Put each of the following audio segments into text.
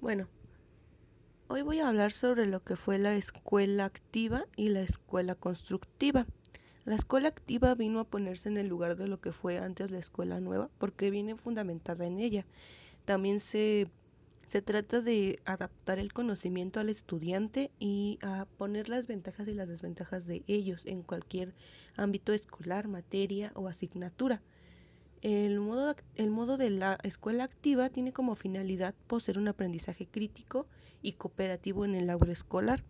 Bueno, hoy voy a hablar sobre lo que fue la escuela activa y la escuela constructiva. La escuela activa vino a ponerse en el lugar de lo que fue antes la escuela nueva porque viene fundamentada en ella. También se, se trata de adaptar el conocimiento al estudiante y a poner las ventajas y las desventajas de ellos en cualquier ámbito escolar, materia o asignatura. El modo, el modo de la escuela activa tiene como finalidad poseer un aprendizaje crítico y cooperativo en el aula escolar.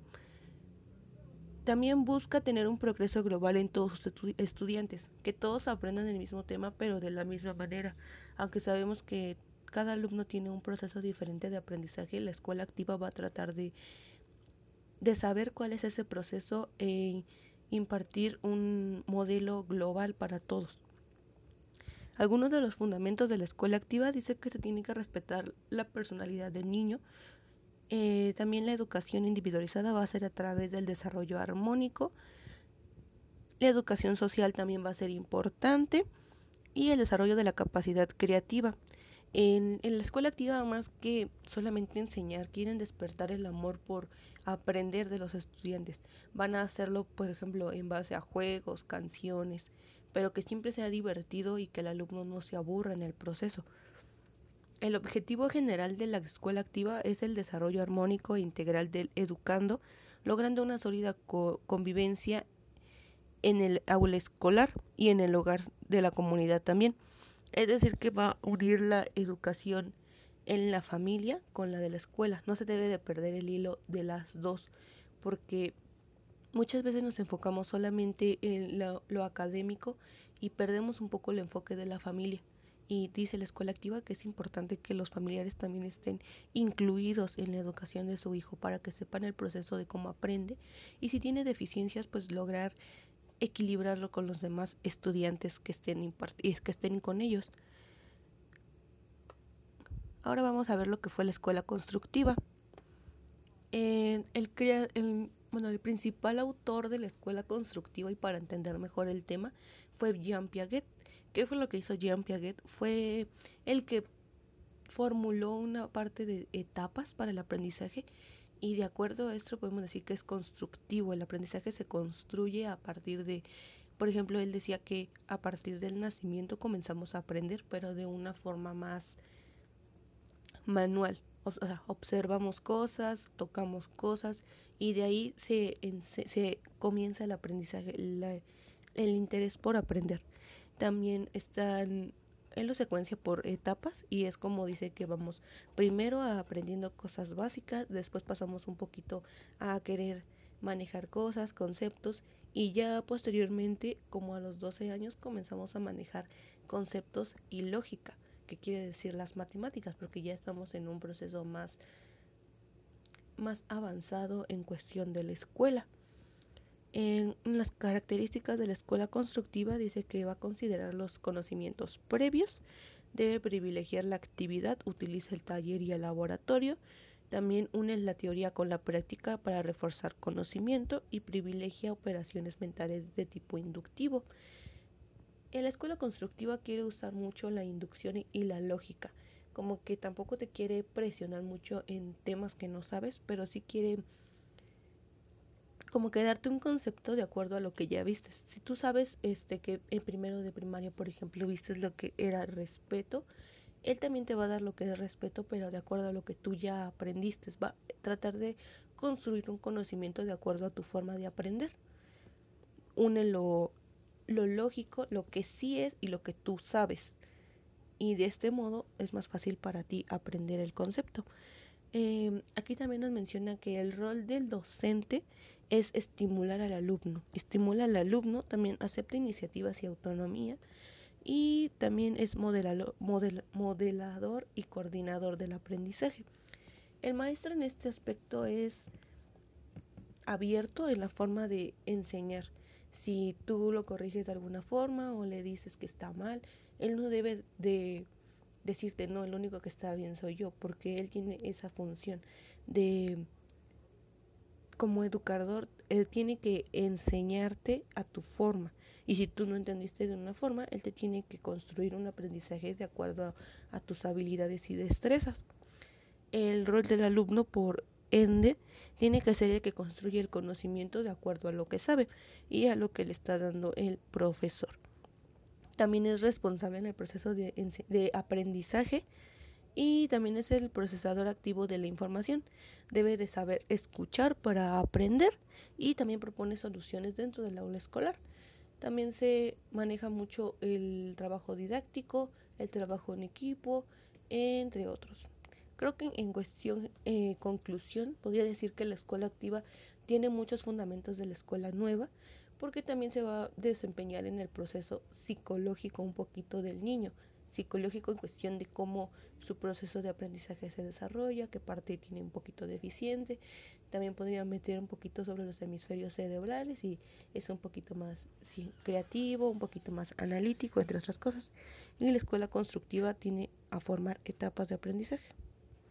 También busca tener un progreso global en todos sus estudiantes, que todos aprendan el mismo tema pero de la misma manera, aunque sabemos que cada alumno tiene un proceso diferente de aprendizaje, la escuela activa va a tratar de, de saber cuál es ese proceso e impartir un modelo global para todos. Algunos de los fundamentos de la escuela activa dice que se tiene que respetar la personalidad del niño, eh, también la educación individualizada va a ser a través del desarrollo armónico. La educación social también va a ser importante y el desarrollo de la capacidad creativa. En, en, la escuela activa, más que solamente enseñar, quieren despertar el amor por aprender de los estudiantes. Van a hacerlo, por ejemplo, en base a juegos, canciones, pero que siempre sea divertido y que el alumno no se aburra en el proceso. El objetivo general de la escuela activa es el desarrollo armónico e integral del educando, logrando una sólida convivencia en el aula escolar y en el hogar de la comunidad también. Es decir, que va a unir la educación en la familia con la de la escuela. No se debe de perder el hilo de las dos, porque muchas veces nos enfocamos solamente en lo, académico y perdemos un poco el enfoque de la familia y dice la escuela activa que es importante que los familiares también estén incluidos en la educación de su hijo para que sepan el proceso de cómo aprende y si tiene deficiencias pues lograr equilibrarlo con los demás estudiantes que estén, que estén con ellos. Ahora vamos a ver lo que fue la escuela constructiva. el, el, bueno, el principal autor de la escuela constructiva y para entender mejor el tema fue Jean Piaget ¿Qué fue lo que hizo Jean Piaget? Fue el que formuló una parte de etapas para el aprendizaje y de acuerdo a esto podemos decir que es constructivo. El aprendizaje se construye a partir de, por ejemplo, él decía que a partir del nacimiento comenzamos a aprender, pero de una forma más manual. O sea, observamos cosas, tocamos cosas y de ahí se, se, comienza el aprendizaje, el interés por aprender. También están en la secuencia por etapas y es como dice que vamos primero aprendiendo cosas básicas, después pasamos un poquito a querer manejar cosas, conceptos y ya posteriormente como a los 12 años comenzamos a manejar conceptos y lógica, que quiere decir las matemáticas, porque ya estamos en un proceso más más avanzado en cuestión de la escuela. En las características de la escuela constructiva dice que va a considerar los conocimientos previos, debe privilegiar la actividad, utiliza el taller y el laboratorio, también une la teoría con la práctica para reforzar conocimiento y privilegia operaciones mentales de tipo inductivo. En la escuela constructiva quiere usar mucho la inducción y la lógica, como que tampoco te quiere presionar mucho en temas que no sabes, pero sí quiere como que darte un concepto de acuerdo a lo que ya viste. Si tú sabes este que en primero de primaria, por ejemplo, viste lo que era respeto, él también te va a dar lo que es respeto, pero de acuerdo a lo que tú ya aprendiste. Va a tratar de construir un conocimiento de acuerdo a tu forma de aprender. Une lo, lo lógico, lo que sí es y lo que tú sabes. Y de este modo es más fácil para ti aprender el concepto. Em, aquí también nos menciona que el rol del docente es estimular al alumno. Estimula al alumno, también acepta iniciativas y autonomía y también es modelador y coordinador del aprendizaje. El maestro en este aspecto es abierto en la forma de enseñar. Si tú lo corriges de alguna forma o le dices que está mal, él no debe de decirte no, el único que está bien soy yo, porque él tiene esa función de como educador él tiene que enseñarte a tu forma. Y si tú no entendiste de una forma, él te tiene que construir un aprendizaje de acuerdo a, tus habilidades y destrezas. El rol del alumno, por ende, tiene que ser el que construye el conocimiento de acuerdo a lo que sabe y a lo que le está dando el profesor. También es responsable en el proceso de, de aprendizaje y también es el procesador activo de la información. Debe de saber escuchar para aprender y también propone soluciones dentro del aula escolar. También se maneja mucho el trabajo didáctico, el trabajo en equipo, entre otros. Creo que en cuestión, eh, conclusión, podría decir que la escuela activa tiene muchos fundamentos de la escuela nueva, porque también se va a desempeñar en el proceso psicológico un poquito del niño, psicológico en cuestión de cómo su proceso de aprendizaje se desarrolla, qué parte tiene un poquito deficiente. También podría meter un poquito sobre los hemisferios cerebrales y es un poquito más creativo, un poquito más analítico, entre otras cosas. Y la escuela constructiva tiene a formar etapas de aprendizaje.